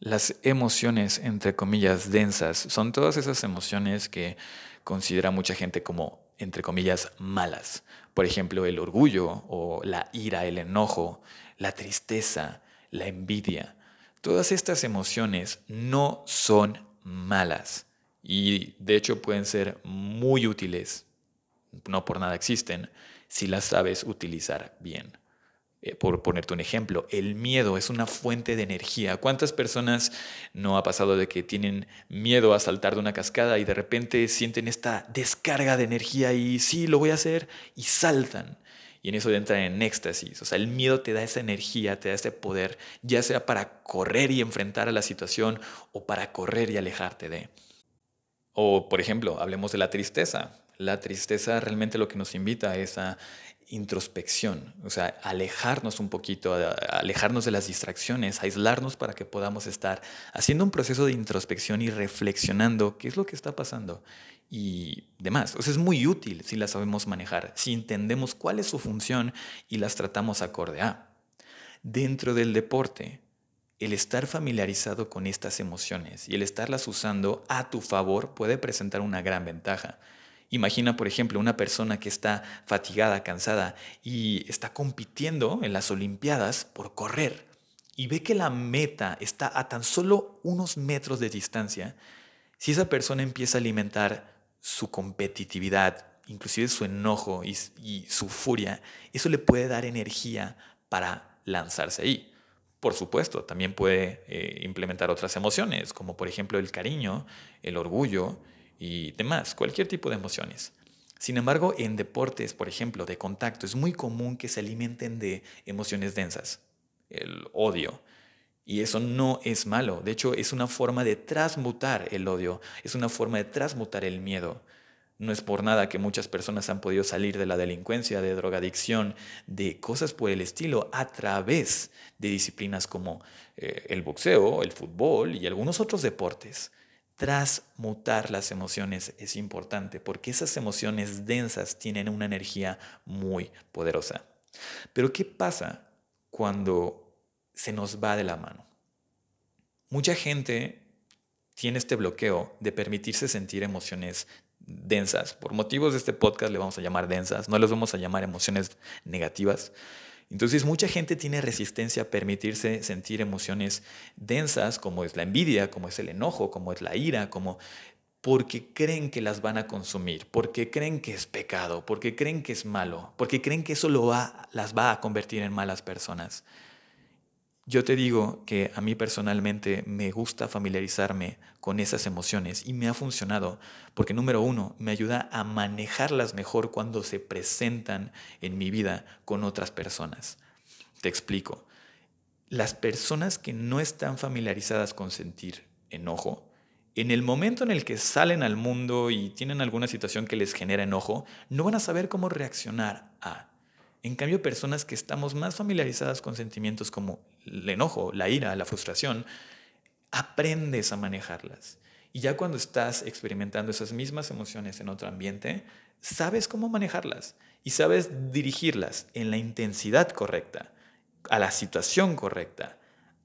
Las emociones, entre comillas, densas, son todas esas emociones que considera mucha gente como, entre comillas, malas. Por ejemplo, el orgullo o la ira, el enojo, la tristeza, la envidia. Todas estas emociones no son malas y de hecho pueden ser muy útiles, no por nada existen, si las sabes utilizar bien. Eh, por ponerte un ejemplo, el miedo es una fuente de energía. ¿Cuántas personas no ha pasado de que tienen miedo a saltar de una cascada y de repente sienten esta descarga de energía y sí, lo voy a hacer y saltan? Y en eso entran en éxtasis. O sea, el miedo te da esa energía, te da ese poder, ya sea para correr y enfrentar a la situación o para correr y alejarte de. O, por ejemplo, hablemos de la tristeza. La tristeza realmente lo que nos invita es a introspección, o sea, alejarnos un poquito, alejarnos de las distracciones, aislarnos para que podamos estar haciendo un proceso de introspección y reflexionando qué es lo que está pasando y demás. O sea, es muy útil si la sabemos manejar, si entendemos cuál es su función y las tratamos acorde a. Dentro del deporte, el estar familiarizado con estas emociones y el estarlas usando a tu favor puede presentar una gran ventaja. Imagina, por ejemplo, una persona que está fatigada, cansada y está compitiendo en las Olimpiadas por correr y ve que la meta está a tan solo unos metros de distancia. Si esa persona empieza a alimentar su competitividad, inclusive su enojo y, su furia, eso le puede dar energía para lanzarse ahí. Por supuesto, también puede eh, implementar otras emociones, como por ejemplo el cariño, el orgullo, y demás, cualquier tipo de emociones. Sin embargo, en deportes, por ejemplo, de contacto, es muy común que se alimenten de emociones densas, el odio. Y eso no es malo, de hecho es una forma de transmutar el odio, es una forma de transmutar el miedo. No es por nada que muchas personas han podido salir de la delincuencia, de drogadicción, de cosas por el estilo a través de disciplinas como eh, el boxeo, el fútbol y algunos otros deportes transmutar las emociones es importante porque esas emociones densas tienen una energía muy poderosa. Pero ¿qué pasa cuando se nos va de la mano? Mucha gente tiene este bloqueo de permitirse sentir emociones densas. Por motivos de este podcast le vamos a llamar densas, no les vamos a llamar emociones negativas, entonces mucha gente tiene resistencia a permitirse sentir emociones densas como es la envidia, como es el enojo, como es la ira, como porque creen que las van a consumir, porque creen que es pecado, porque creen que es malo, porque creen que eso las va a convertir en malas personas. Yo te digo que a mí personalmente me gusta familiarizarme con esas emociones y me ha funcionado porque número uno, me ayuda a manejarlas mejor cuando se presentan en mi vida con otras personas. Te explico. Las personas que no están familiarizadas con sentir enojo, en el momento en el que salen al mundo y tienen alguna situación que les genera enojo, no van a saber cómo reaccionar a. En cambio, personas que estamos más familiarizadas con sentimientos como el enojo, la ira, la frustración, aprendes a manejarlas. Y ya cuando estás experimentando esas mismas emociones en otro ambiente, sabes cómo manejarlas y sabes dirigirlas en la intensidad correcta, a la situación correcta,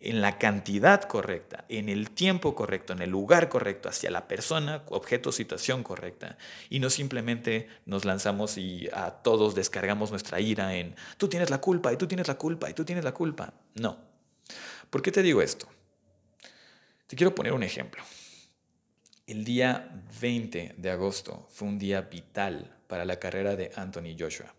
en la cantidad correcta, en el tiempo correcto, en el lugar correcto, hacia la persona, objeto, situación correcta. Y no simplemente nos lanzamos y a todos descargamos nuestra ira en tú tienes la culpa y tú tienes la culpa y tú tienes la culpa. No. ¿Por qué te digo esto? Te quiero poner un ejemplo. El día 20 de agosto fue un día vital para la carrera de Anthony Joshua.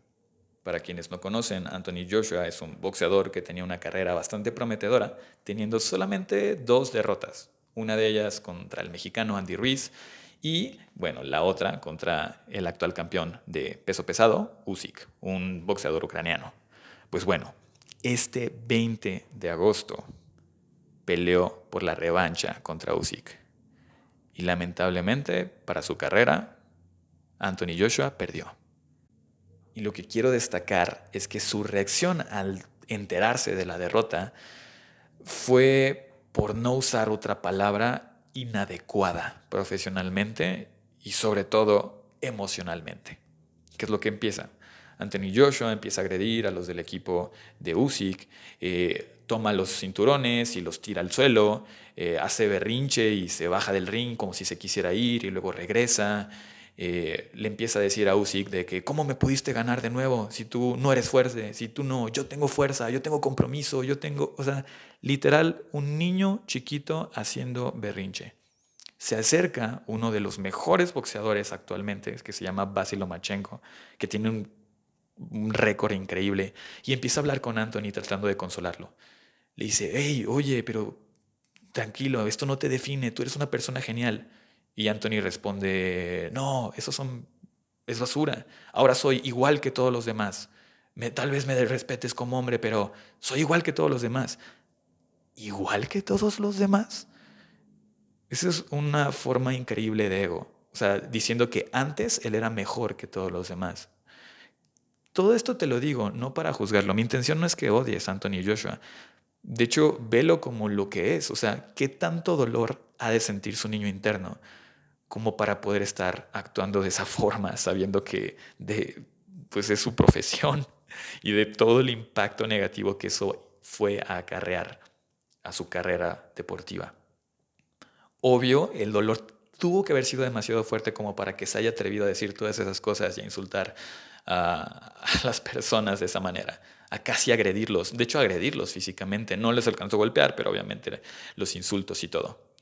Para quienes no conocen, Anthony Joshua es un boxeador que tenía una carrera bastante prometedora, teniendo solamente dos derrotas. Una de ellas contra el mexicano Andy Ruiz y, bueno, la otra contra el actual campeón de peso pesado, Usyk, un boxeador ucraniano. Pues bueno, este 20 de agosto peleó por la revancha contra Usyk. Y lamentablemente, para su carrera, Anthony Joshua perdió. Y lo que quiero destacar es que su reacción al enterarse de la derrota fue, por no usar otra palabra, inadecuada profesionalmente y sobre todo emocionalmente. ¿Qué es lo que empieza? Anthony Joshua empieza a agredir a los del equipo de Usyk, eh, toma los cinturones y los tira al suelo, eh, hace berrinche y se baja del ring como si se quisiera ir y luego regresa. Eh, le empieza a decir a Usyk de que cómo me pudiste ganar de nuevo si tú no eres fuerte, si tú no, yo tengo fuerza, yo tengo compromiso, yo tengo, o sea, literal un niño chiquito haciendo berrinche. Se acerca uno de los mejores boxeadores actualmente, que se llama Basil Lomachenko, que tiene un, un récord increíble, y empieza a hablar con Anthony tratando de consolarlo. Le dice, hey, oye, pero tranquilo, esto no te define, tú eres una persona genial. Y Anthony responde, no, eso son, es basura. Ahora soy igual que todos los demás. Me, tal vez me respetes como hombre, pero soy igual que todos los demás. ¿Igual que todos los demás? Esa es una forma increíble de ego. O sea, diciendo que antes él era mejor que todos los demás. Todo esto te lo digo no para juzgarlo. Mi intención no es que odies a Anthony Joshua. De hecho, velo como lo que es. O sea, ¿qué tanto dolor ha de sentir su niño interno? Como para poder estar actuando de esa forma, sabiendo que pues es su profesión y de todo el impacto negativo que eso fue a acarrear a su carrera deportiva. Obvio, el dolor tuvo que haber sido demasiado fuerte como para que se haya atrevido a decir todas esas cosas y a insultar a, a las personas de esa manera, a casi agredirlos, de hecho agredirlos físicamente, no les alcanzó a golpear, pero obviamente los insultos y todo.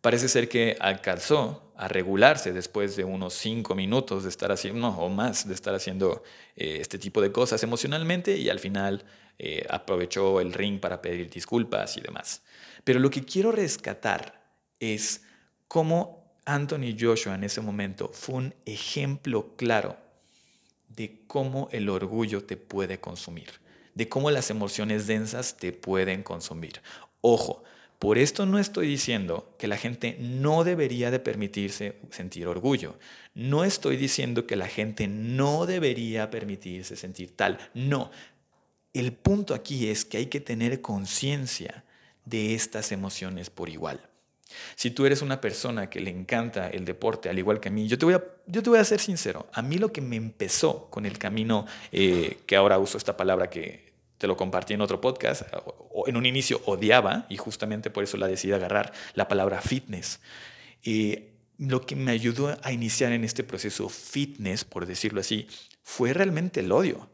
Parece ser que alcanzó a regularse después de unos cinco minutos de estar haciendo, no, o más, de estar haciendo eh, este tipo de cosas emocionalmente y al final eh, aprovechó el ring para pedir disculpas y demás. Pero lo que quiero rescatar es cómo Anthony Joshua en ese momento fue un ejemplo claro de cómo el orgullo te puede consumir, de cómo las emociones densas te pueden consumir. Ojo, por esto no estoy diciendo que la gente no debería de permitirse sentir orgullo. No estoy diciendo que la gente no debería permitirse sentir tal. No. El punto aquí es que hay que tener conciencia de estas emociones por igual. Si tú eres una persona que le encanta el deporte, al igual que a mí, yo te voy a, yo te voy a ser sincero. A mí lo que me empezó con el camino, eh, que ahora uso esta palabra que te lo compartí en otro podcast, en un inicio odiaba, y justamente por eso la decidí agarrar, la palabra fitness. Y lo que me ayudó a iniciar en este proceso fitness, por decirlo así, fue realmente el odio.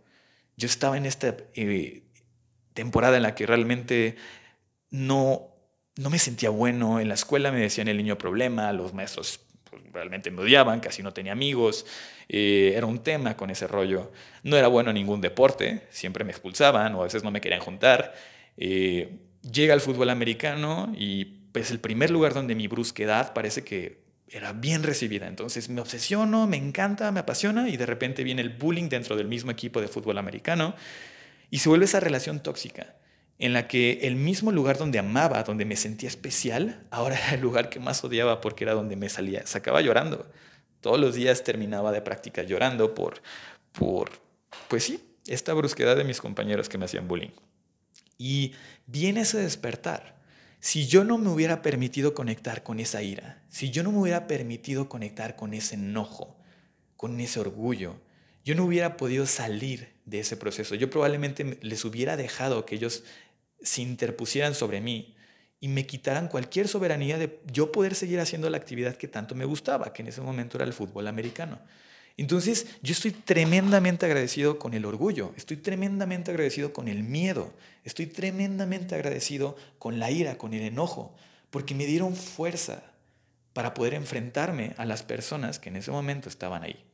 Yo estaba en esta eh, temporada en la que realmente no, no me sentía bueno. En la escuela me decían el niño problema, los maestros realmente me odiaban, casi no tenía amigos, eh, era un tema con ese rollo. No era bueno en ningún deporte, siempre me expulsaban o a veces no me querían juntar. Eh, llega al fútbol americano y pues el primer lugar donde mi brusquedad parece que era bien recibida. Entonces me obsesiono, me encanta, me apasiona y de repente viene el bullying dentro del mismo equipo de fútbol americano y se vuelve esa relación tóxica en la que el mismo lugar donde amaba, donde me sentía especial, ahora era el lugar que más odiaba porque era donde me salía, sacaba llorando. Todos los días terminaba de práctica llorando por, por, pues sí, esta brusquedad de mis compañeros que me hacían bullying. Y viene ese despertar. Si yo no me hubiera permitido conectar con esa ira, si yo no me hubiera permitido conectar con ese enojo, con ese orgullo, yo no hubiera podido salir de ese proceso. Yo probablemente les hubiera dejado que ellos se interpusieran sobre mí y me quitaran cualquier soberanía de yo poder seguir haciendo la actividad que tanto me gustaba, que en ese momento era el fútbol americano. Entonces, yo estoy tremendamente agradecido con el orgullo, estoy tremendamente agradecido con el miedo, estoy tremendamente agradecido con la ira, con el enojo, porque me dieron fuerza para poder enfrentarme a las personas que en ese momento estaban ahí.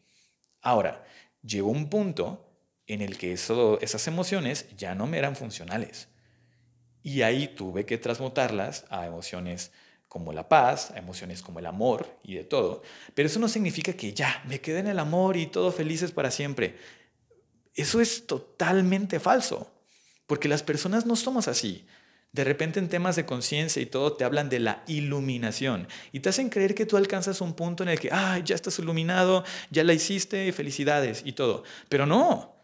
Ahora, llegó un punto en el que eso, esas emociones ya no me eran funcionales. Y ahí tuve que transmutarlas a emociones como la paz, a emociones como el amor y de todo. Pero eso no significa que ya, me quedé en el amor y todo felices para siempre. Eso es totalmente falso, porque las personas no somos así. De repente en temas de conciencia y todo te hablan de la iluminación y te hacen creer que tú alcanzas un punto en el que, ah, ya estás iluminado, ya la hiciste, felicidades y todo. Pero no.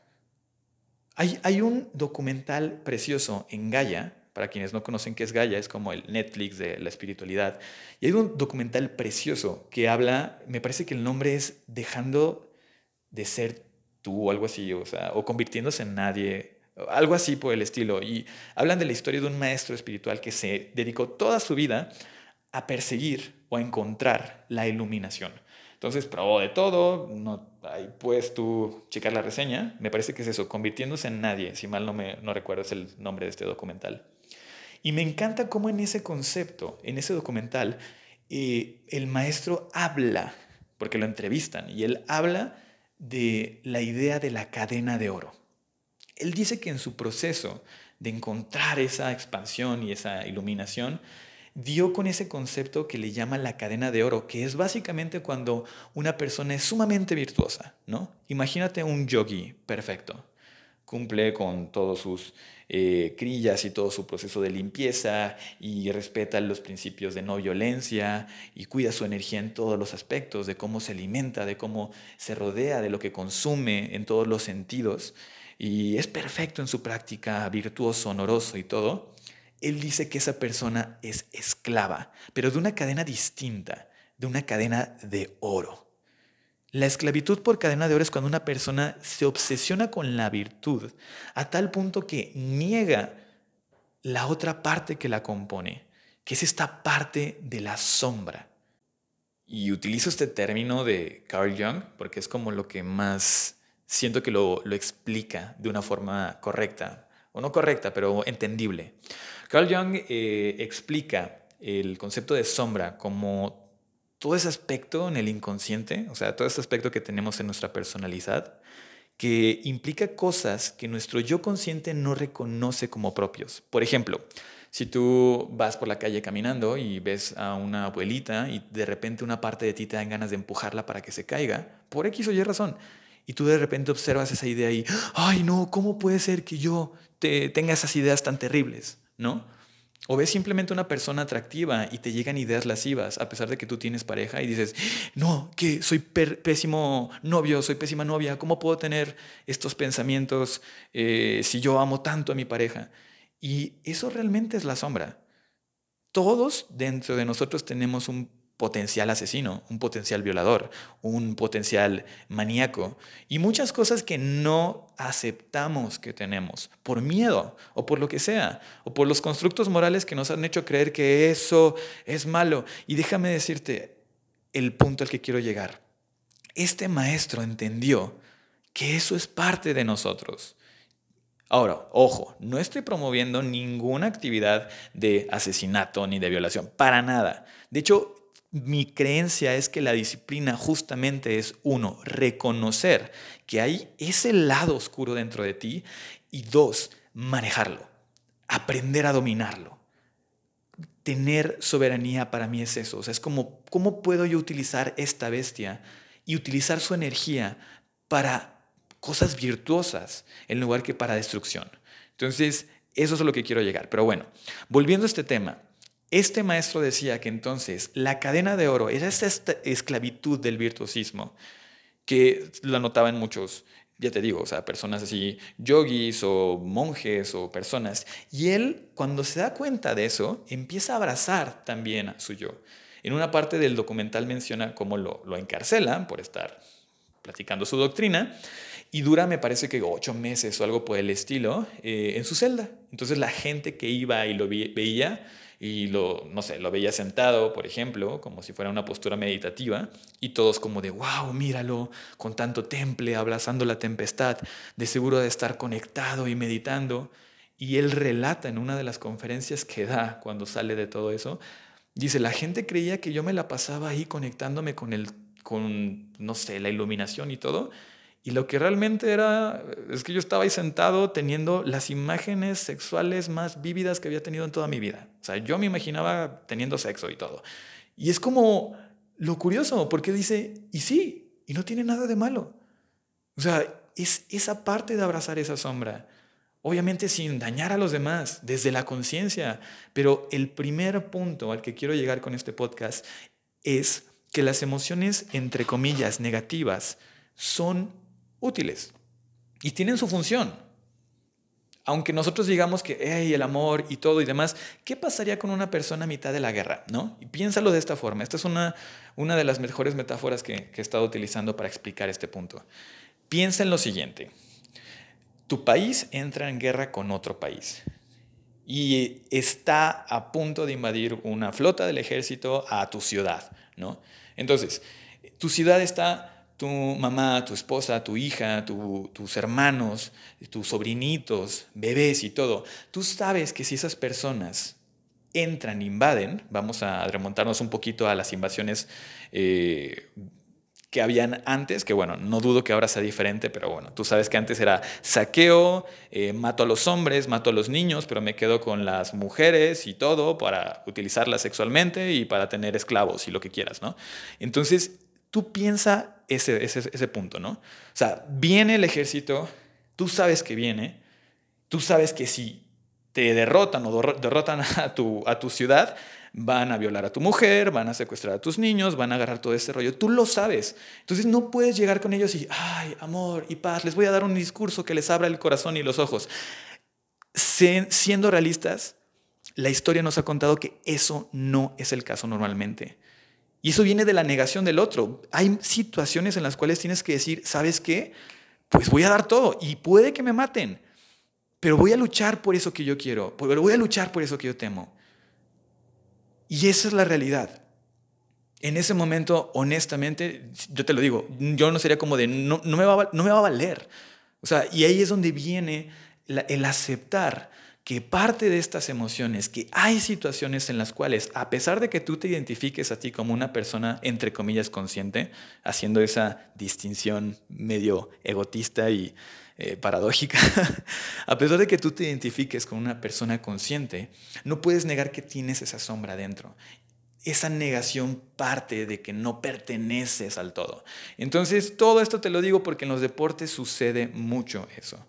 Hay, hay un documental precioso en Gaia para quienes no conocen qué es Gaia, es como el Netflix de la espiritualidad. Y hay un documental precioso que habla, me parece que el nombre es Dejando de ser tú o algo así, o sea, o convirtiéndose en nadie, algo así por el estilo. Y hablan de la historia de un maestro espiritual que se dedicó toda su vida a perseguir o a encontrar la iluminación. Entonces probó de todo, no, ahí puedes tú checar la reseña, me parece que es eso, convirtiéndose en nadie, si mal no, me, no recuerdo es el nombre de este documental. Y me encanta cómo en ese concepto, en ese documental, eh, el maestro habla, porque lo entrevistan, y él habla de la idea de la cadena de oro. Él dice que en su proceso de encontrar esa expansión y esa iluminación, dio con ese concepto que le llama la cadena de oro, que es básicamente cuando una persona es sumamente virtuosa, ¿no? Imagínate un yogi perfecto, cumple con todos sus eh, crillas y todo su proceso de limpieza y respeta los principios de no violencia y cuida su energía en todos los aspectos, de cómo se alimenta, de cómo se rodea, de lo que consume en todos los sentidos y es perfecto en su práctica, virtuoso, honoroso y todo él dice que esa persona es esclava, pero de una cadena distinta, de una cadena de oro. La esclavitud por cadena de oro es cuando una persona se obsesiona con la virtud a tal punto que niega la otra parte que la compone, que es esta parte de la sombra. Y utilizo este término de Carl Jung porque es como lo que más siento que lo, lo explica de una forma correcta, o no correcta, pero entendible. Carl Jung eh, explica el concepto de sombra como todo ese aspecto en el inconsciente, o sea, todo ese aspecto que tenemos en nuestra personalidad, que implica cosas que nuestro yo consciente no reconoce como propios. Por ejemplo, si tú vas por la calle caminando y ves a una abuelita y de repente una parte de ti te dan ganas de empujarla para que se caiga, por X o Y razón, y tú de repente observas esa idea y, ay no, ¿cómo puede ser que yo te tenga esas ideas tan terribles? ¿no? O ves simplemente una persona atractiva y te llegan ideas lascivas a pesar de que tú tienes pareja y dices, no, que soy pésimo novio, soy pésima novia, ¿cómo puedo tener estos pensamientos eh, si yo amo tanto a mi pareja? Y eso realmente es la sombra. Todos dentro de nosotros tenemos un potencial asesino, un potencial violador, un potencial maníaco y muchas cosas que no aceptamos que tenemos por miedo o por lo que sea, o por los constructos morales que nos han hecho creer que eso es malo. Y déjame decirte el punto al que quiero llegar. Este maestro entendió que eso es parte de nosotros. Ahora, ojo, no estoy promoviendo ninguna actividad de asesinato ni de violación, para nada. De hecho, mi creencia es que la disciplina justamente es uno, reconocer que hay ese lado oscuro dentro de ti y dos, manejarlo, aprender a dominarlo. Tener soberanía para mí es eso, o sea, es como, ¿cómo puedo yo utilizar esta bestia y utilizar su energía para cosas virtuosas en lugar que para destrucción? Entonces, eso es a lo que quiero llegar. Pero bueno, volviendo a este tema, este maestro decía que entonces la cadena de oro era esta esclavitud del virtuosismo, que la notaban muchos, ya te digo, o sea, personas así, yogis o monjes o personas. Y él, cuando se da cuenta de eso, empieza a abrazar también a su yo. En una parte del documental menciona cómo lo, lo encarcelan por estar platicando su doctrina y dura, me parece que ocho meses o algo por el estilo, eh, en su celda. Entonces la gente que iba y lo veía y lo, no sé, lo veía sentado, por ejemplo, como si fuera una postura meditativa, y todos como de, wow, míralo, con tanto temple, abrazando la tempestad, de seguro de estar conectado y meditando. Y él relata en una de las conferencias que da cuando sale de todo eso, dice, la gente creía que yo me la pasaba ahí conectándome con el, con, no sé, la iluminación y todo, y lo que realmente era, es que yo estaba ahí sentado teniendo las imágenes sexuales más vívidas que había tenido en toda mi vida. O sea, yo me imaginaba teniendo sexo y todo. Y es como lo curioso, porque dice, y sí, y no tiene nada de malo. O sea, es esa parte de abrazar esa sombra. Obviamente sin dañar a los demás, desde la conciencia. Pero el primer punto al que quiero llegar con este podcast es que las emociones, entre comillas, negativas, son útiles y tienen su función. Aunque nosotros digamos que hey, el amor y todo y demás, ¿qué pasaría con una persona a mitad de la guerra? ¿no? Y piénsalo de esta forma. Esta es una, una de las mejores metáforas que, que he estado utilizando para explicar este punto. Piensa en lo siguiente. tu país entra en guerra con otro país y está a punto de invadir una flota del ejército a tu ciudad, ¿no? Entonces, tu ciudad está tu mamá, tu esposa, tu hija, tus hermanos, tus sobrinitos, bebés y todo. Tú sabes que si esas personas entran, invaden, vamos a remontarnos un poquito a las invasiones eh, que habían antes, que bueno, no dudo que ahora sea diferente, pero bueno, tú sabes que antes era saqueo, eh, mato a los hombres, mato a los niños, pero me quedo con las mujeres y todo para utilizarlas sexualmente y para tener esclavos y lo que quieras, ¿no? Entonces, tú piensa ese, ese, ese punto, ¿no? O sea, viene el ejército, tú sabes que viene, tú sabes que si te derrotan o derrotan a tu, a tu ciudad, van a violar a tu mujer, van a secuestrar a tus niños, van a agarrar todo ese rollo. Tú lo sabes. Entonces no puedes llegar con ellos y, ay, amor y paz, les voy a dar un discurso que les abra el corazón y los ojos. siendo realistas, la historia nos ha contado que eso no es el caso normalmente. Y eso viene de la negación del otro. Hay situaciones en las cuales tienes que decir, ¿sabes qué? Pues voy a dar todo y puede que me maten, pero voy a luchar por eso que yo quiero, pero voy a luchar por eso que yo temo. Y esa es la realidad. En ese momento, honestamente, yo te lo digo, yo no sería como de, no, no, me, va, no me va a valer. O sea, y ahí es donde viene el aceptar que parte de estas emociones, que hay situaciones en las cuales, a pesar de que tú te identifiques a ti como una persona, entre comillas, consciente, haciendo esa distinción medio egotista y eh, paradójica, a pesar de que tú te identifiques con una persona consciente, no puedes negar que tienes esa sombra dentro. Esa negación parte de que no perteneces al todo. Entonces, todo esto te lo digo porque en los deportes sucede mucho eso.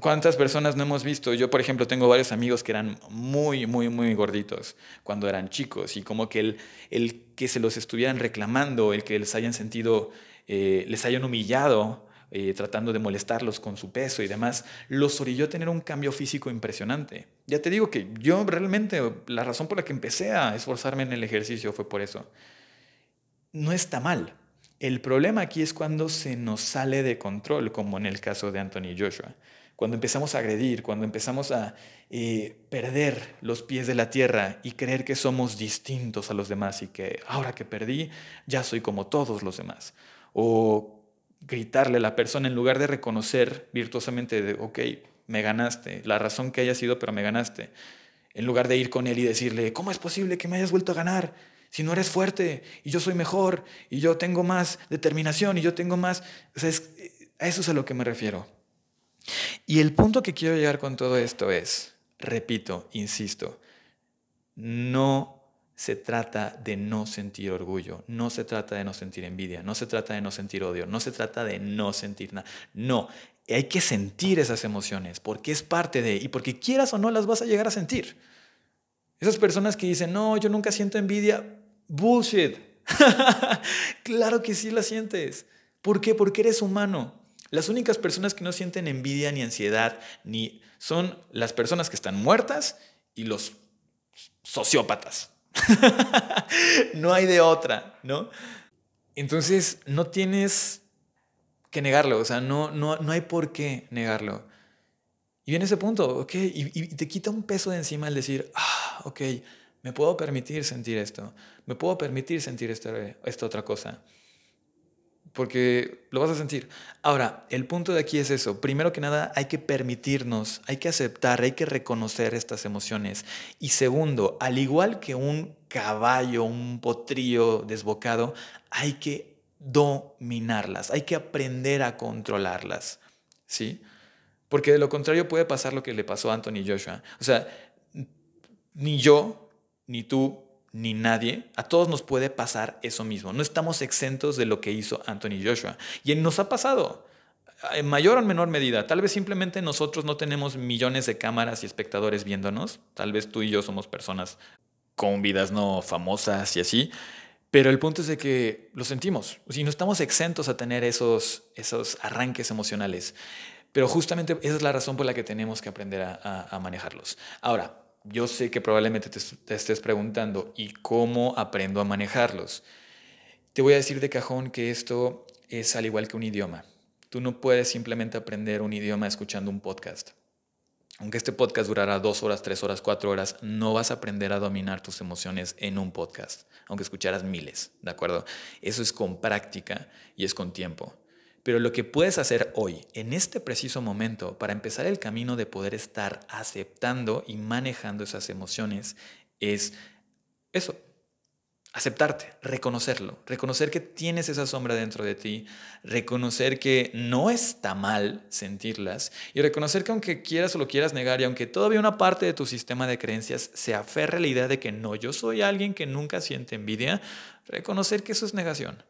¿Cuántas personas no hemos visto? Yo, por ejemplo, tengo varios amigos que eran muy, muy, muy gorditos cuando eran chicos y como que el, el que se los estuvieran reclamando, el que les hayan sentido, eh, les hayan humillado eh, tratando de molestarlos con su peso y demás, los orilló a tener un cambio físico impresionante. Ya te digo que yo realmente, la razón por la que empecé a esforzarme en el ejercicio fue por eso. No está mal. El problema aquí es cuando se nos sale de control, como en el caso de Anthony Joshua. Cuando empezamos a agredir, cuando empezamos a eh, perder los pies de la tierra y creer que somos distintos a los demás y que ahora que perdí ya soy como todos los demás. O gritarle a la persona en lugar de reconocer virtuosamente de, ok, me ganaste, la razón que haya sido, pero me ganaste. En lugar de ir con él y decirle, ¿cómo es posible que me hayas vuelto a ganar? Si no eres fuerte y yo soy mejor y yo tengo más determinación y yo tengo más... Sea, a eso es a lo que me refiero. Y el punto que quiero llegar con todo esto es, repito, insisto, no se trata de no sentir orgullo, no se trata de no sentir envidia, no se trata de no sentir odio, no se trata de no sentir nada. No, hay que sentir esas emociones porque es parte de, y porque quieras o no las vas a llegar a sentir. Esas personas que dicen, no, yo nunca siento envidia, bullshit. claro que sí la sientes. ¿Por qué? Porque eres humano. Las únicas personas que no sienten envidia ni ansiedad ni son las personas que están muertas y los sociópatas. no hay de otra, ¿no? Entonces, no tienes que negarlo, o sea, no, no, no hay por qué negarlo. Y viene ese punto, ok, y, te quita un peso de encima el decir, ah, ok, me puedo permitir sentir esto, me puedo permitir sentir esta otra cosa porque lo vas a sentir. Ahora, el punto de aquí es eso. Primero que nada, hay que permitirnos, hay que aceptar, hay que reconocer estas emociones. Y segundo, al igual que un caballo, un potrillo desbocado, hay que dominarlas, hay que aprender a controlarlas. ¿Sí? Porque de lo contrario puede pasar lo que le pasó a Anthony Joshua. O sea, ni yo, ni tú, ni nadie, a todos nos puede pasar eso mismo. No estamos exentos de lo que hizo Anthony Joshua. Y nos ha pasado, en mayor o menor medida. Tal vez simplemente nosotros no tenemos millones de cámaras y espectadores viéndonos. Tal vez tú y yo somos personas con vidas no famosas y así. Pero el punto es de que lo sentimos. Si no estamos exentos a tener esos, esos arranques emocionales. Pero justamente esa es la razón por la que tenemos que aprender a manejarlos. Ahora, yo sé que probablemente te, estés preguntando, ¿y cómo aprendo a manejarlos? Te voy a decir de cajón que esto es al igual que un idioma. Tú no puedes simplemente aprender un idioma escuchando un podcast. Aunque este podcast durara dos horas, tres horas, cuatro horas, no vas a aprender a dominar tus emociones en un podcast, aunque escucharas miles, ¿de acuerdo? Eso es con práctica y es con tiempo. Pero lo que puedes hacer hoy, en este preciso momento, para empezar el camino de poder estar aceptando y manejando esas emociones, es eso, aceptarte, reconocerlo, reconocer que tienes esa sombra dentro de ti, reconocer que no está mal sentirlas y reconocer que aunque quieras o lo quieras negar y aunque todavía una parte de tu sistema de creencias se aferre a la idea de que no, yo soy alguien que nunca siente envidia, reconocer que eso es negación.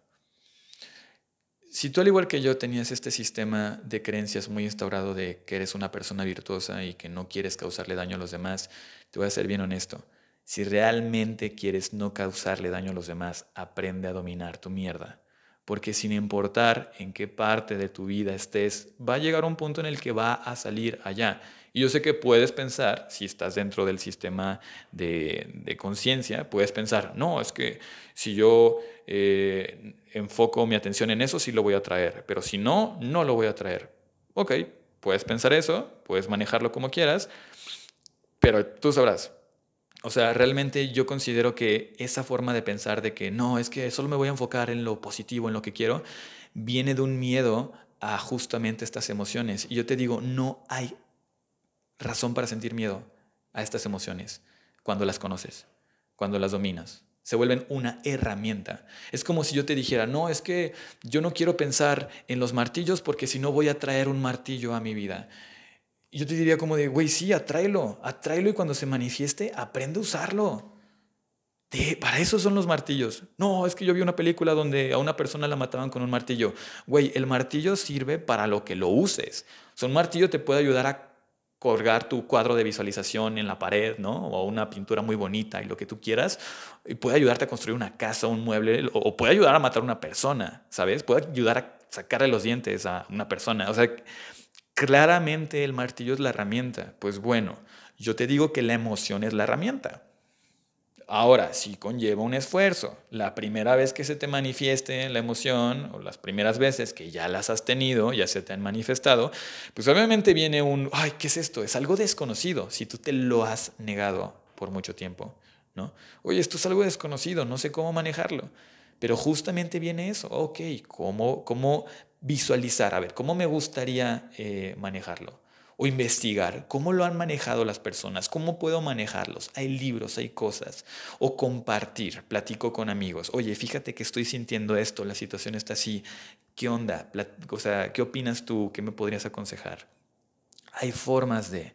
Si tú al igual que yo tenías este sistema de creencias muy instaurado de que eres una persona virtuosa y que no quieres causarle daño a los demás, te voy a ser bien honesto si realmente quieres no causarle daño a los demás, aprende a dominar tu mierda. Porque sin importar en qué parte de tu vida estés, va a llegar un punto en el que va a salir allá. Y yo sé que puedes pensar, si estás dentro del sistema de, conciencia, puedes pensar, no, es que si yo eh, enfoco mi atención en eso, sí lo voy a traer, pero si no, no lo voy a traer. Ok, puedes pensar eso, puedes manejarlo como quieras, pero tú sabrás, o sea, realmente yo considero que esa forma de pensar de que no, es que solo me voy a enfocar en lo positivo, en lo que quiero, viene de un miedo a justamente estas emociones. Y yo te digo, no hay razón para sentir miedo a estas emociones cuando las conoces, cuando las dominas. Se vuelven una herramienta. Es como si yo te dijera, no, es que yo no quiero pensar en los martillos porque si no voy a traer un martillo a mi vida. Y yo te diría como de, güey, sí, atráelo, atráelo y cuando se manifieste, aprende a usarlo. para eso son los martillos. No, es que yo vi una película donde a una persona la mataban con un martillo. Güey, el martillo sirve para lo que lo uses. O un martillo te puede ayudar a colgar tu cuadro de visualización en la pared, ¿no? O una pintura muy bonita y lo que tú quieras. Y puede ayudarte a construir una casa, un mueble, o, puede ayudar a matar a una persona, ¿sabes? Puede ayudar a sacarle los dientes a una persona. O sea, claramente el martillo es la herramienta. Pues bueno, yo te digo que la emoción es la herramienta. Ahora, si conlleva un esfuerzo. La primera vez que se te manifieste la emoción, o las primeras veces que ya las has tenido, ya se te han manifestado, pues obviamente viene un, ay, ¿qué es esto? Es algo desconocido, si tú te lo has negado por mucho tiempo, ¿no? Oye, esto es algo desconocido, no sé cómo manejarlo. Pero justamente viene eso, ok, ¿cómo, cómo visualizar, a ver, ¿cómo me gustaría eh, manejarlo? O investigar, ¿cómo lo han manejado las personas? ¿Cómo puedo manejarlos? Hay libros, hay cosas. O compartir, platico con amigos. Oye, fíjate que estoy sintiendo esto, la situación está así. ¿Qué onda? O sea, ¿qué opinas tú? ¿Qué me podrías aconsejar? Hay formas de...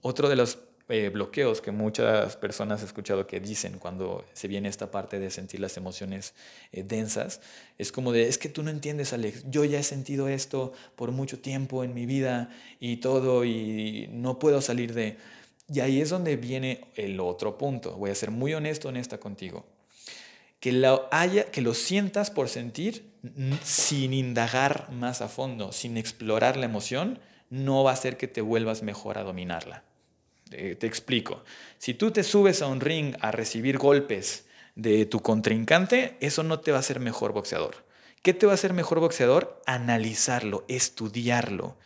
Otro de los eh, bloqueos que muchas personas he escuchado que dicen cuando se viene esta parte de sentir las emociones eh, densas, es como de, es que tú no entiendes, Alex, yo ya he sentido esto por mucho tiempo en mi vida y todo y no puedo salir de... Y ahí es donde viene el otro punto, voy a ser muy honesto, honesta contigo. Que lo, haya, que lo sientas por sentir sin indagar más a fondo, sin explorar la emoción, no va a hacer que te vuelvas mejor a dominarla. Eh, te explico. Si tú te subes a un ring a recibir golpes de tu contrincante, eso no te va a hacer mejor boxeador. ¿Qué te va a hacer mejor boxeador? Analizarlo, estudiarlo,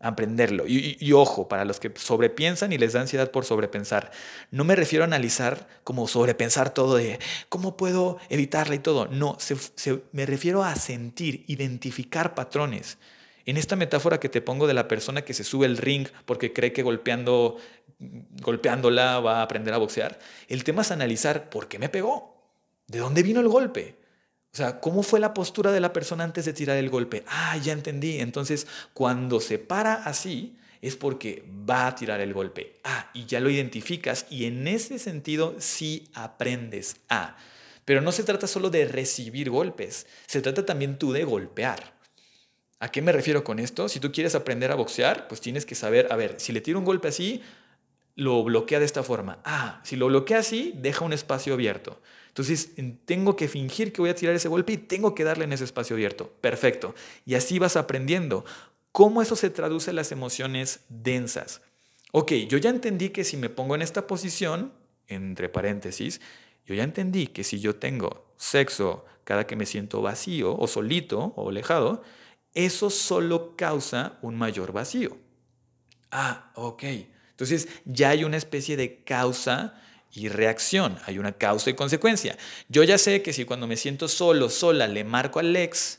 aprenderlo. Y, ojo, para los que sobrepiensan y les da ansiedad por sobrepensar, no me refiero a analizar como sobrepensar todo de cómo puedo evitarla y todo. No, me refiero a sentir, identificar patrones. En esta metáfora que te pongo de la persona que se sube al ring porque cree que golpeando golpeándola, va a aprender a boxear. El tema es analizar por qué me pegó, de dónde vino el golpe. O sea, ¿cómo fue la postura de la persona antes de tirar el golpe? Ah, ya entendí. Entonces, cuando se para así, es porque va a tirar el golpe. Ah, y ya lo identificas y en ese sentido sí aprendes a. Pero no se trata solo de recibir golpes, se trata también tú de golpear. ¿A qué me refiero con esto? Si tú quieres aprender a boxear, pues tienes que saber, a ver, si le tiro un golpe así, lo bloquea de esta forma. Ah, si lo bloquea así, deja un espacio abierto. Entonces, tengo que fingir que voy a tirar ese golpe y tengo que darle en ese espacio abierto. Perfecto. Y así vas aprendiendo. ¿Cómo eso se traduce en las emociones densas? Ok, yo ya entendí que si me pongo en esta posición, entre paréntesis, yo ya entendí que si yo tengo sexo cada que me siento vacío o solito o alejado, eso solo causa un mayor vacío. Ah, ok. Entonces ya hay una especie de causa y reacción, hay una causa y consecuencia. Yo ya sé que si cuando me siento solo, sola, le marco al ex,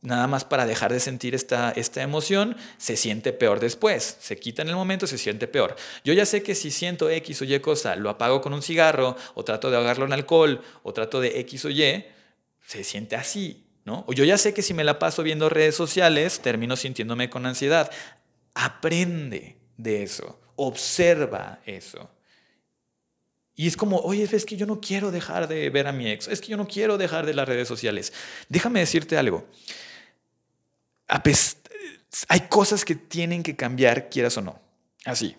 nada más para dejar de sentir esta, esta emoción, se siente peor después. Se quita en el momento, se siente peor. Yo ya sé que si siento X o Y cosa, lo apago con un cigarro, o trato de ahogarlo en alcohol, o trato de X o Y, se siente así. ¿no? O yo ya sé que si me la paso viendo redes sociales, termino sintiéndome con ansiedad. Aprende de eso, observa eso. Y es como, oye, es que yo no quiero dejar de ver a mi ex, es que yo no quiero dejar de las redes sociales. Déjame decirte algo. Hay cosas que tienen que cambiar, quieras o no. Así.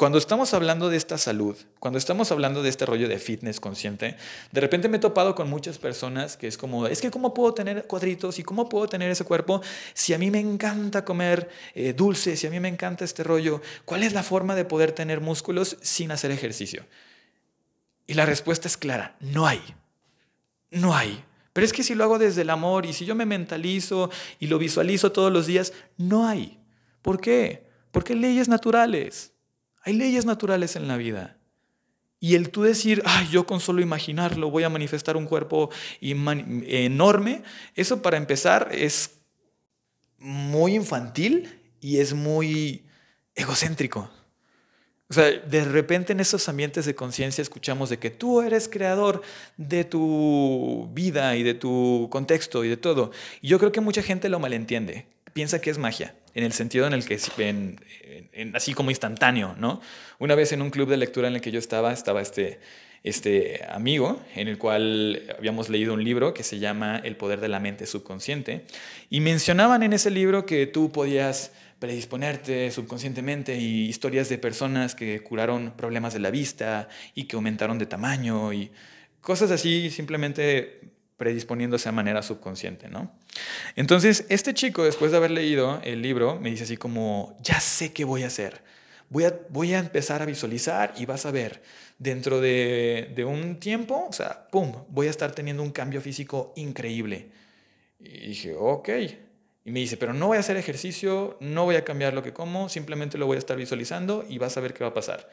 Cuando estamos hablando de esta salud, cuando estamos hablando de este rollo de fitness consciente, de repente me he topado con muchas personas que es como, es que cómo puedo tener cuadritos y cómo puedo tener ese cuerpo si a mí me encanta comer eh, dulce, si a mí me encanta este rollo, ¿cuál es la forma de poder tener músculos sin hacer ejercicio? Y la respuesta es clara, no hay. No hay. Pero es que si lo hago desde el amor y si yo me mentalizo y lo visualizo todos los días, no hay. ¿Por qué? Porque leyes naturales. Hay leyes naturales en la vida. Y el tú decir, ay, yo con solo imaginarlo voy a manifestar un cuerpo enorme, eso para empezar es muy infantil y es muy egocéntrico. O sea, de repente en esos ambientes de conciencia escuchamos de que tú eres creador de tu vida y de tu contexto y de todo. Y yo creo que mucha gente lo malentiende. Piensa que es magia, en el sentido en el que así como instantáneo, ¿no? Una vez en un club de lectura en el que yo estaba, estaba este, este amigo en el cual habíamos leído un libro que se llama El poder de la mente subconsciente y mencionaban en ese libro que tú podías predisponerte subconscientemente y historias de personas que curaron problemas de la vista y que aumentaron de tamaño y cosas así simplemente predisponiéndose a manera subconsciente, ¿no? Entonces, este chico, después de haber leído el libro, me dice así como, ya sé qué voy a hacer. Voy a, voy a empezar a visualizar y vas a ver, dentro de, de un tiempo, o sea, ¡pum!, voy a estar teniendo un cambio físico increíble. Y dije, ok, y me dice, pero no voy a hacer ejercicio, no voy a cambiar lo que como, simplemente lo voy a estar visualizando y vas a ver qué va a pasar.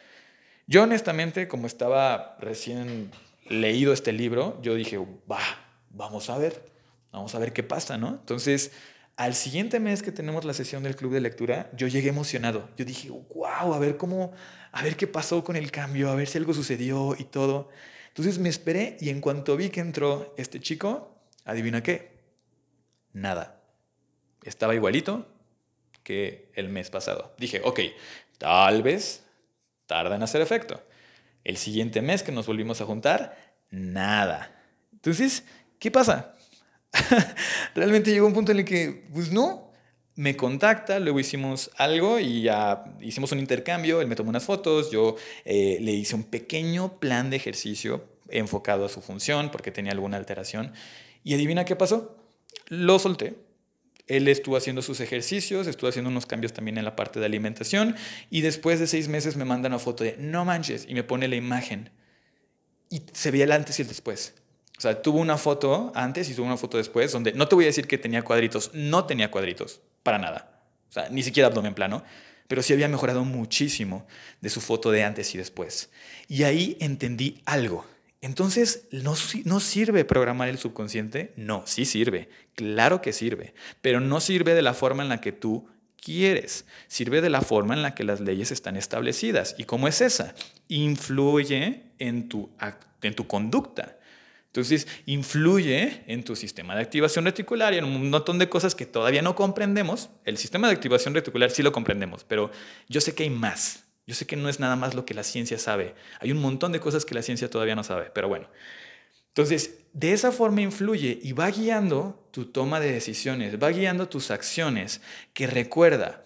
Yo honestamente, como estaba recién leído este libro, yo dije, va, vamos a ver, vamos a ver qué pasa, ¿no? Entonces, al siguiente mes que tenemos la sesión del club de lectura, yo llegué emocionado. Yo dije, wow, a ver cómo, a ver qué pasó con el cambio, a ver si algo sucedió y todo. Entonces me esperé y en cuanto vi que entró este chico, adivina qué, nada estaba igualito que el mes pasado. Dije, ok, tal vez tarda en hacer efecto. El siguiente mes que nos volvimos a juntar, nada. Entonces, ¿qué pasa? Realmente llegó un punto en el que, pues no, me contacta, luego hicimos algo y ya hicimos un intercambio, él me tomó unas fotos, yo eh, le hice un pequeño plan de ejercicio enfocado a su función porque tenía alguna alteración. Y adivina qué pasó, lo solté. Él estuvo haciendo sus ejercicios, estuvo haciendo unos cambios también en la parte de alimentación y después de seis meses me manda una foto de no manches y me pone la imagen. Y se veía el antes y el después. O sea, tuvo una foto antes y tuvo una foto después donde no te voy a decir que tenía cuadritos, no tenía cuadritos, para nada. O sea, ni siquiera abdomen plano, pero sí había mejorado muchísimo de su foto de antes y después. Y ahí entendí algo entonces, ¿no, ¿no sirve programar el subconsciente? No, sí sirve, claro que sirve, pero no sirve de la forma en la que tú quieres, sirve de la forma en la que las leyes están establecidas. ¿Y cómo es esa? Influye en tu, en tu conducta. Entonces, influye en tu sistema de activación reticular y en un montón de cosas que todavía no comprendemos. El sistema de activación reticular sí lo comprendemos, pero yo sé que hay más. Yo sé que no es nada más lo que la ciencia sabe. Hay un montón de cosas que la ciencia todavía no sabe, pero bueno. Entonces, de esa forma influye y va guiando tu toma de decisiones, va guiando tus acciones, que recuerda,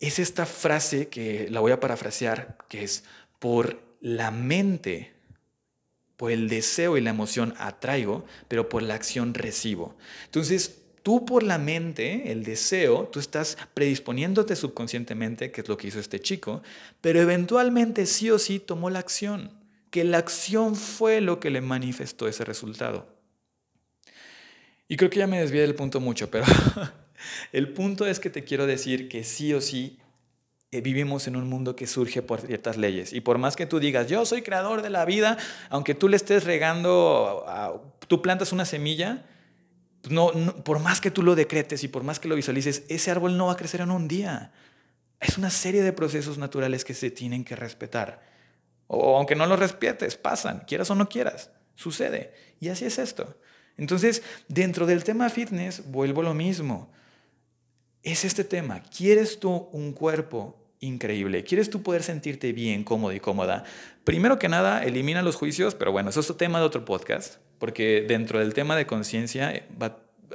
es esta frase que la voy a parafrasear, que es, por la mente, por el deseo y la emoción atraigo, pero por la acción recibo. Entonces, tú por la mente, el deseo, tú estás predisponiéndote subconscientemente, que es lo que hizo este chico, pero eventualmente sí o sí tomó la acción, que la acción fue lo que le manifestó ese resultado. Y creo que ya me desvié del punto mucho, pero el punto es que te quiero decir que sí o sí eh, vivimos en un mundo que surge por ciertas leyes. Y por más que tú digas, yo soy creador de la vida, aunque tú le estés regando, tú plantas una semilla, no, por más que tú lo decretes y por más que lo visualices, ese árbol no va a crecer en un día. Es una serie de procesos naturales que se tienen que respetar. O aunque no los respetes, pasan, quieras o no quieras, sucede. Y así es esto. Entonces, dentro del tema fitness, vuelvo a lo mismo es este tema. ¿Quieres tú un cuerpo increíble? ¿Quieres tú poder sentirte bien, cómodo y cómoda? Primero que nada, elimina los juicios, pero bueno, eso es otro tema de otro podcast, porque dentro del tema de conciencia, eh,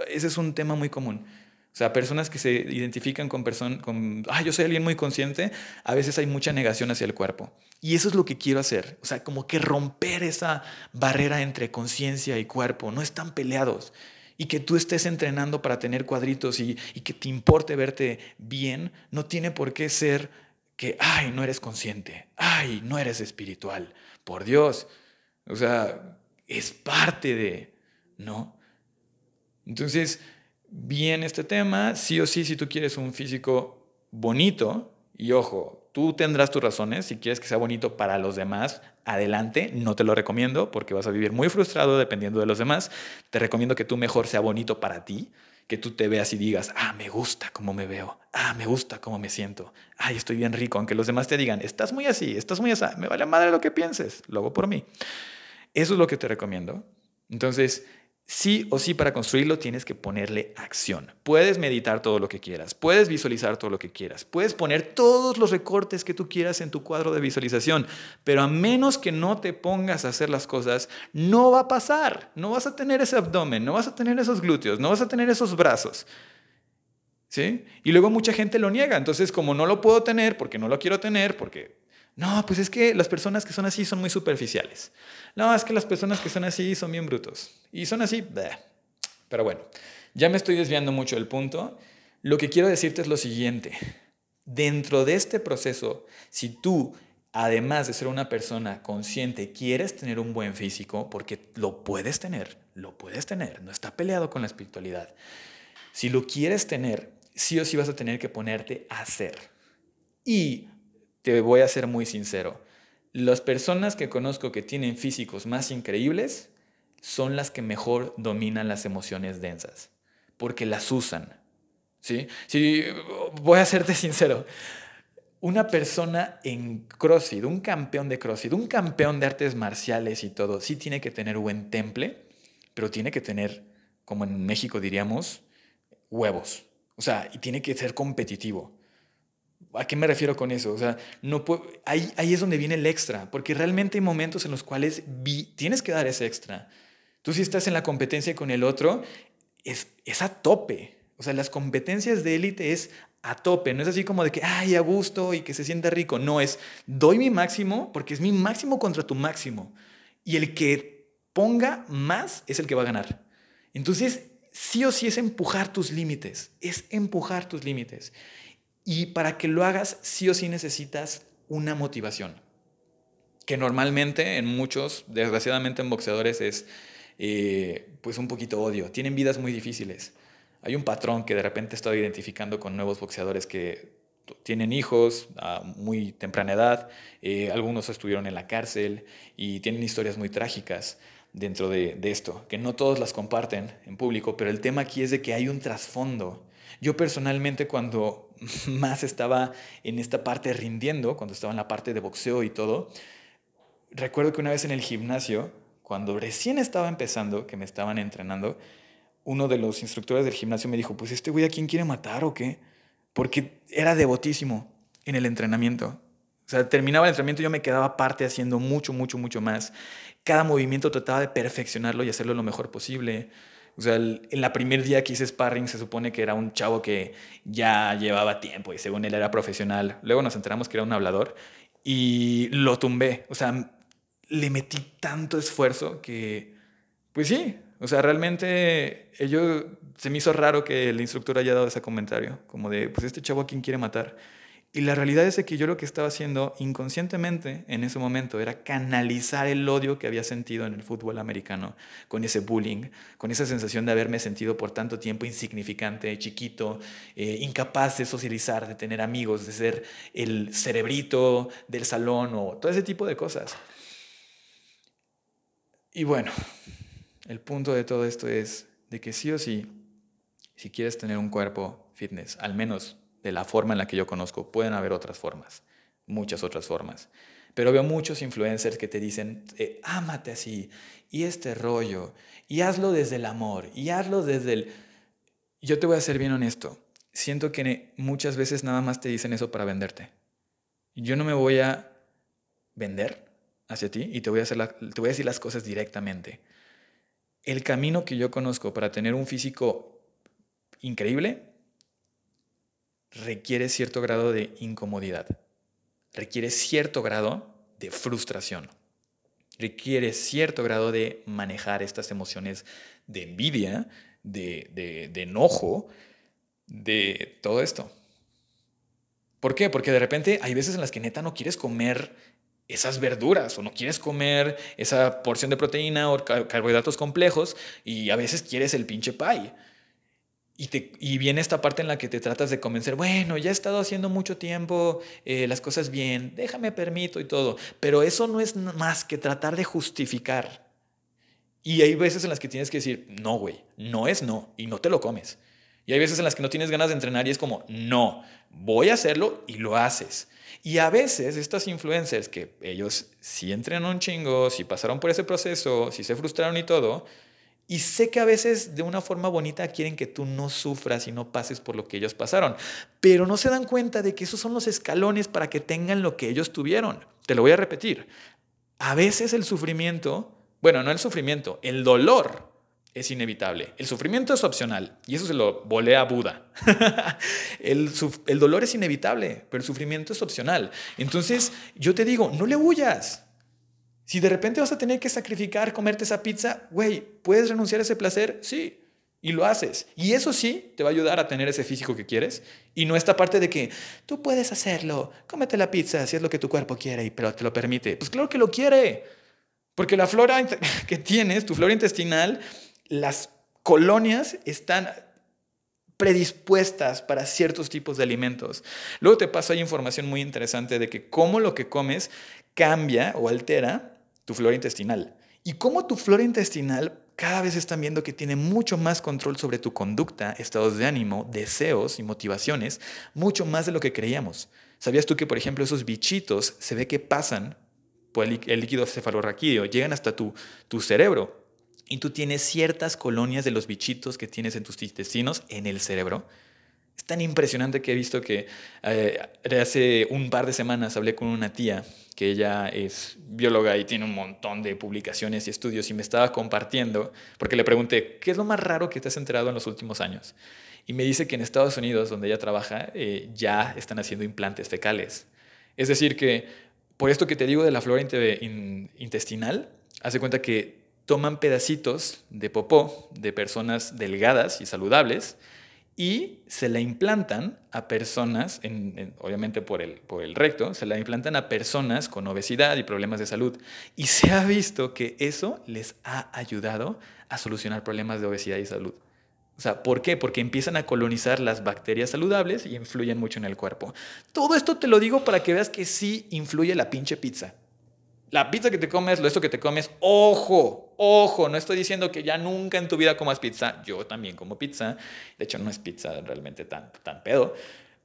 ese es un tema muy común. O sea, personas que se identifican con personas, con, ah, yo soy alguien muy consciente, a veces hay mucha negación hacia el cuerpo. Y eso es lo que quiero hacer. O sea, como que romper esa barrera entre conciencia y cuerpo. No están peleados y que tú estés entrenando para tener cuadritos y, que te importe verte bien, no tiene por qué ser que, ay, no eres consciente, ay, no eres espiritual, por Dios. O sea, es parte de, ¿no? Entonces, bien este tema, sí o sí, si tú quieres un físico bonito, y ojo, tú tendrás tus razones, si quieres que sea bonito para los demás, adelante, no te lo recomiendo porque vas a vivir muy frustrado dependiendo de los demás. Te recomiendo que tú mejor sea bonito para ti, que tú te veas y digas, ah, me gusta cómo me veo, ah, me gusta cómo me siento, ay, estoy bien rico, aunque los demás te digan, estás muy así, estás muy así, me vale madre lo que pienses, lo hago por mí. Eso es lo que te recomiendo. Entonces, sí o sí para construirlo tienes que ponerle acción. Puedes meditar todo lo que quieras, puedes visualizar todo lo que quieras, puedes poner todos los recortes que tú quieras en tu cuadro de visualización, pero a menos que no te pongas a hacer las cosas, no va a pasar. No vas a tener ese abdomen, no vas a tener esos glúteos, no vas a tener esos brazos. ¿Sí? Y luego mucha gente lo niega, entonces como no lo puedo tener porque no lo quiero tener, porque no, pues es que las personas que son así son muy superficiales. No, es que las personas que son así son bien brutos. Y son así, pero bueno, ya me estoy desviando mucho del punto. Lo que quiero decirte es lo siguiente. Dentro de este proceso, si tú, además de ser una persona consciente, quieres tener un buen físico, porque lo puedes tener, lo puedes tener, no está peleado con la espiritualidad. Si lo quieres tener, sí o sí vas a tener que ponerte a hacer. Y te voy a ser muy sincero. Las personas que conozco que tienen físicos más increíbles son las que mejor dominan las emociones densas, porque las usan. ¿Sí? Sí, voy a serte sincero. Una persona en CrossFit, un campeón de CrossFit, un campeón de artes marciales y todo, sí tiene que tener buen temple, pero tiene que tener, como en México diríamos, huevos. O sea, y tiene que ser competitivo. ¿A qué me refiero con eso? O sea, no ahí, ahí es donde viene el extra, porque realmente hay momentos en los cuales tienes que dar ese extra. Tú si estás en la competencia con el otro, es, es a tope. O sea, las competencias de élite es a tope. No es así como de que, ay, a gusto y que se sienta rico. No, es doy mi máximo porque es mi máximo contra tu máximo. Y el que ponga más es el que va a ganar. Entonces, sí o sí es empujar tus límites. Es empujar tus límites. Y para que lo hagas, sí o sí necesitas una motivación, que normalmente en muchos, desgraciadamente en boxeadores, es eh, pues un poquito odio. Tienen vidas muy difíciles. Hay un patrón que de repente he estado identificando con nuevos boxeadores que tienen hijos a muy temprana edad, eh, algunos estuvieron en la cárcel y tienen historias muy trágicas dentro de, de, esto, que no todos las comparten en público, pero el tema aquí es de que hay un trasfondo. Yo personalmente cuando más estaba en esta parte rindiendo, cuando estaba en la parte de boxeo y todo, recuerdo que una vez en el gimnasio, cuando recién estaba empezando, que me estaban entrenando, uno de los instructores del gimnasio me dijo, pues este güey a quién quiere matar o qué, porque era devotísimo en el entrenamiento. O sea, terminaba el entrenamiento y yo me quedaba parte haciendo mucho, mucho, mucho más. Cada movimiento trataba de perfeccionarlo y hacerlo lo mejor posible. O sea, en la primer día que hice sparring se supone que era un chavo que ya llevaba tiempo y según él era profesional. Luego nos enteramos que era un hablador y lo tumbé. O sea, le metí tanto esfuerzo que, pues sí, o sea, realmente ello se me hizo raro que el instructor haya dado ese comentario, como de, pues este chavo a quién quiere matar. Y la realidad es que yo lo que estaba haciendo inconscientemente en ese momento era canalizar el odio que había sentido en el fútbol americano, con ese bullying, con esa sensación de haberme sentido por tanto tiempo insignificante, chiquito, eh, incapaz de socializar, de tener amigos, de ser el cerebrito del salón o todo ese tipo de cosas. Y bueno, el punto de todo esto es de que sí o sí, si quieres tener un cuerpo fitness, al menos de la forma en la que yo conozco. Pueden haber otras formas, muchas otras formas. Pero veo muchos influencers que te dicen, eh, ámate así, y este rollo, y hazlo desde el amor, y hazlo desde el... Yo te voy a ser bien honesto, siento que muchas veces nada más te dicen eso para venderte. Yo no me voy a vender hacia ti y te voy a, hacer te voy a decir las cosas directamente. El camino que yo conozco para tener un físico increíble requiere cierto grado de incomodidad, requiere cierto grado de frustración, requiere cierto grado de manejar estas emociones de envidia, de, enojo, de todo esto. ¿Por qué? Porque de repente hay veces en las que neta no quieres comer esas verduras o no quieres comer esa porción de proteína o carbohidratos complejos y a veces quieres el pinche pie. Y, viene esta parte en la que te tratas de convencer, bueno, ya he estado haciendo mucho tiempo eh, las cosas bien, déjame permito y todo. Pero eso no es más que tratar de justificar. Y hay veces en las que tienes que decir, no, güey, no es no, y no te lo comes. Y hay veces en las que no tienes ganas de entrenar y es como, no, voy a hacerlo y lo haces. Y a veces estas influencers que ellos sí entrenan un chingo, si pasaron por ese proceso, si se frustraron y todo, y sé que a veces de una forma bonita quieren que tú no sufras y no pases por lo que ellos pasaron, pero no se dan cuenta de que esos son los escalones para que tengan lo que ellos tuvieron. Te lo voy a repetir. A veces el sufrimiento, bueno, no el sufrimiento, el dolor es inevitable. El sufrimiento es opcional y eso se lo volé a Buda. el, el dolor es inevitable, pero el sufrimiento es opcional. Entonces yo te digo, no le huyas. Si de repente vas a tener que sacrificar comerte esa pizza, güey, ¿puedes renunciar a ese placer? Sí. Y lo haces. Y eso sí te va a ayudar a tener ese físico que quieres. Y no esta parte de que tú puedes hacerlo, cómete la pizza si es lo que tu cuerpo quiere, pero te lo permite. Pues claro que lo quiere. Porque la flora que tienes, tu flora intestinal, las colonias están predispuestas para ciertos tipos de alimentos. Luego te paso ahí información muy interesante de que cómo lo que comes cambia o altera tu flora intestinal. Y cómo tu flora intestinal cada vez están viendo que tiene mucho más control sobre tu conducta, estados de ánimo, deseos y motivaciones, mucho más de lo que creíamos. ¿Sabías tú que, por ejemplo, esos bichitos se ve que pasan por el líquido cefalorraquídeo, llegan hasta tu, tu cerebro y tú tienes ciertas colonias de los bichitos que tienes en tus intestinos en el cerebro tan impresionante que he visto que eh, hace un par de semanas hablé con una tía que ella es bióloga y tiene un montón de publicaciones y estudios y me estaba compartiendo porque le pregunté, ¿qué es lo más raro que te has enterado en los últimos años? Y me dice que en Estados Unidos, donde ella trabaja, eh, ya están haciendo implantes fecales. Es decir, que por esto que te digo de la flora intestinal, hace cuenta que toman pedacitos de popó de personas delgadas y saludables, y se la implantan a personas, obviamente por el, por el recto, se la implantan a personas con obesidad y problemas de salud. Y se ha visto que eso les ha ayudado a solucionar problemas de obesidad y salud. O sea, ¿por qué? Porque empiezan a colonizar las bacterias saludables y influyen mucho en el cuerpo. Todo esto te lo digo para que veas que sí influye la pinche pizza. La pizza que te comes, lo esto que te comes, ojo, ojo, no estoy diciendo que ya nunca en tu vida comas pizza, yo también como pizza, de hecho no es pizza realmente tan, tan pedo,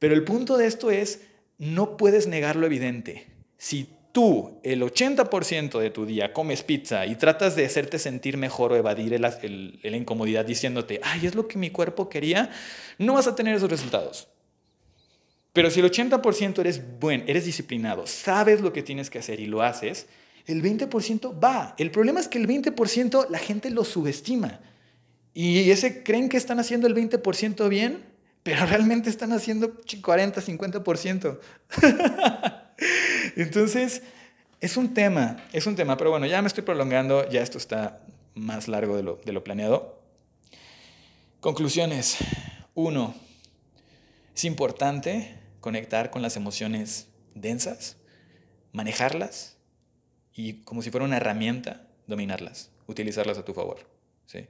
pero el punto de esto es, no puedes negar lo evidente. Si tú el 80% de tu día comes pizza y tratas de hacerte sentir mejor o evadir la incomodidad diciéndote, ay, es lo que mi cuerpo quería, no vas a tener esos resultados. Pero si el 80% eres buen, eres disciplinado, sabes lo que tienes que hacer y lo haces, el 20% va. El problema es que el 20% la gente lo subestima. Y ese creen que están haciendo el 20% bien, pero realmente están haciendo 40, 50%. Entonces, es un tema, es un tema, pero bueno, ya me estoy prolongando, ya esto está más largo de lo, de lo planeado. Conclusiones. Uno, es importante conectar con las emociones densas, manejarlas y como si fuera una herramienta, dominarlas, utilizarlas a tu favor. ¿sí?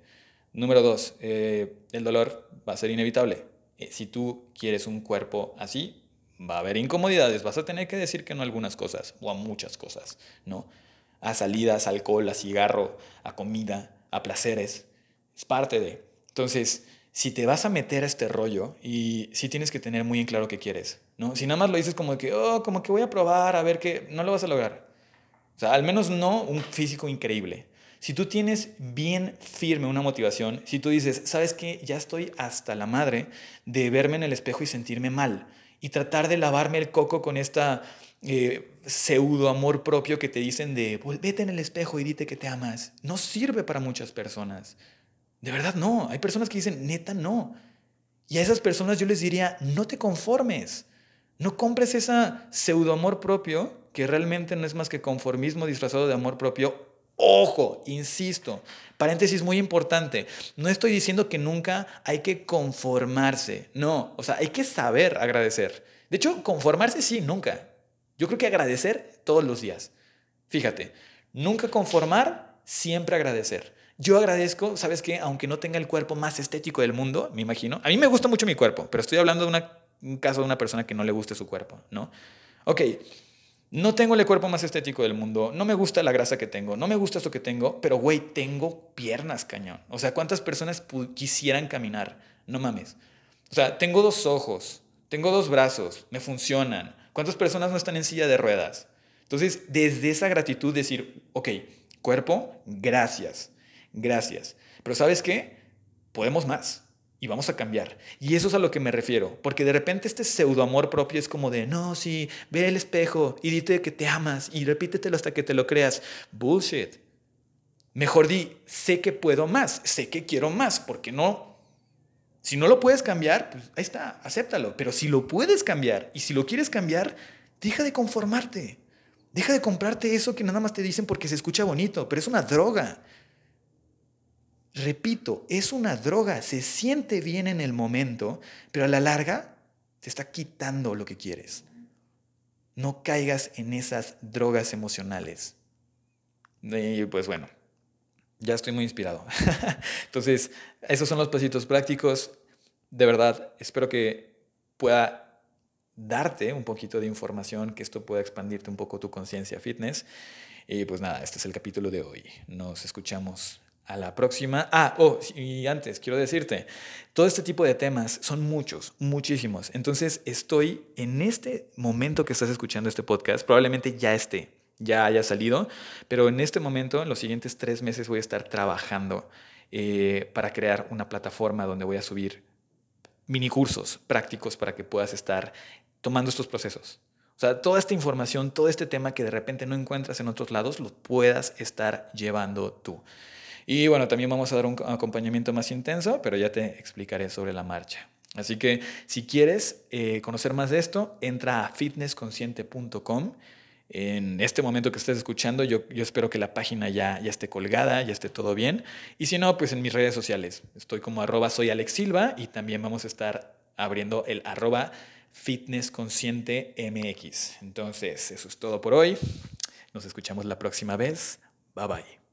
Número dos, eh, el dolor va a ser inevitable. Eh, si tú quieres un cuerpo así, va a haber incomodidades, vas a tener que decir que no a algunas cosas o a muchas cosas, ¿no? A salidas, a alcohol, a cigarro, a comida, a placeres. Es parte de. Entonces, si te vas a meter a este rollo y si tienes que tener muy en claro qué quieres, ¿no? Si nada más lo dices como que, oh, como que voy a probar a ver qué, no lo vas a lograr. O sea, al menos no un físico increíble. Si tú tienes bien firme una motivación, si tú dices, ¿sabes qué? Ya estoy hasta la madre de verme en el espejo y sentirme mal y tratar de lavarme el coco con esta eh, pseudo amor propio que te dicen de, vete en el espejo y dite que te amas. No sirve para muchas personas. De verdad no. Hay personas que dicen, neta no. Y a esas personas yo les diría, no te conformes. No compres esa pseudo amor propio, que realmente no es más que conformismo disfrazado de amor propio. Ojo, insisto, paréntesis muy importante, no estoy diciendo que nunca hay que conformarse, no, o sea, hay que saber agradecer. De hecho, conformarse sí, nunca. Yo creo que agradecer todos los días. Fíjate, nunca conformar, siempre agradecer. Yo agradezco, ¿sabes qué? Aunque no tenga el cuerpo más estético del mundo, me imagino. A mí me gusta mucho mi cuerpo, pero estoy hablando de un caso de una persona que no le guste su cuerpo, ¿no? Ok, no tengo el cuerpo más estético del mundo, no me gusta la grasa que tengo, no me gusta esto que tengo, pero güey, tengo piernas cañón. O sea, ¿cuántas personas quisieran caminar? No mames. O sea, tengo dos ojos, tengo dos brazos, me funcionan. ¿Cuántas personas no están en silla de ruedas? Entonces, desde esa gratitud decir, ok, cuerpo, gracias, gracias. Pero ¿sabes qué? Podemos más y vamos a cambiar. Y eso es a lo que me refiero, porque de repente este pseudo amor propio es como de, no, sí, ve el espejo y dite que te amas y repítetelo hasta que te lo creas. Bullshit. Mejor di, sé que puedo más, sé que quiero más, porque no. Si no lo puedes cambiar, pues ahí está, acéptalo. Pero si lo puedes cambiar y si lo quieres cambiar, deja de conformarte. Deja de comprarte eso que nada más te dicen porque se escucha bonito, pero es una droga. Repito, es una droga, se siente bien en el momento, pero a la larga te está quitando lo que quieres. No caigas en esas drogas emocionales. Y pues bueno, ya estoy muy inspirado. Entonces, esos son los pasitos prácticos. De verdad, espero que pueda darte un poquito de información, que esto pueda expandirte un poco tu conciencia fitness. Y pues nada, este es el capítulo de hoy. Nos escuchamos a la próxima. Ah, oh, y antes quiero decirte, todo este tipo de temas son muchos, muchísimos. Entonces estoy en este momento que estás escuchando este podcast, probablemente ya esté, ya haya salido, pero en este momento, en los siguientes tres meses, voy a estar trabajando eh, para crear una plataforma donde voy a subir mini cursos prácticos para que puedas estar tomando estos procesos. O sea, toda esta información, todo este tema que de repente no encuentras en otros lados, lo puedas estar llevando tú. Y bueno, también vamos a dar un acompañamiento más intenso, pero ya te explicaré sobre la marcha. Así que si quieres eh, conocer más de esto, entra a fitnessconsciente.com. En este momento que estés escuchando, yo, yo espero que la página ya, ya esté colgada, ya esté todo bien. Y si no, pues en mis redes sociales. Estoy como arroba soy Alex Silva y también vamos a estar abriendo el arroba fitnessconsciente MX. Entonces, eso es todo por hoy. Nos escuchamos la próxima vez. Bye bye.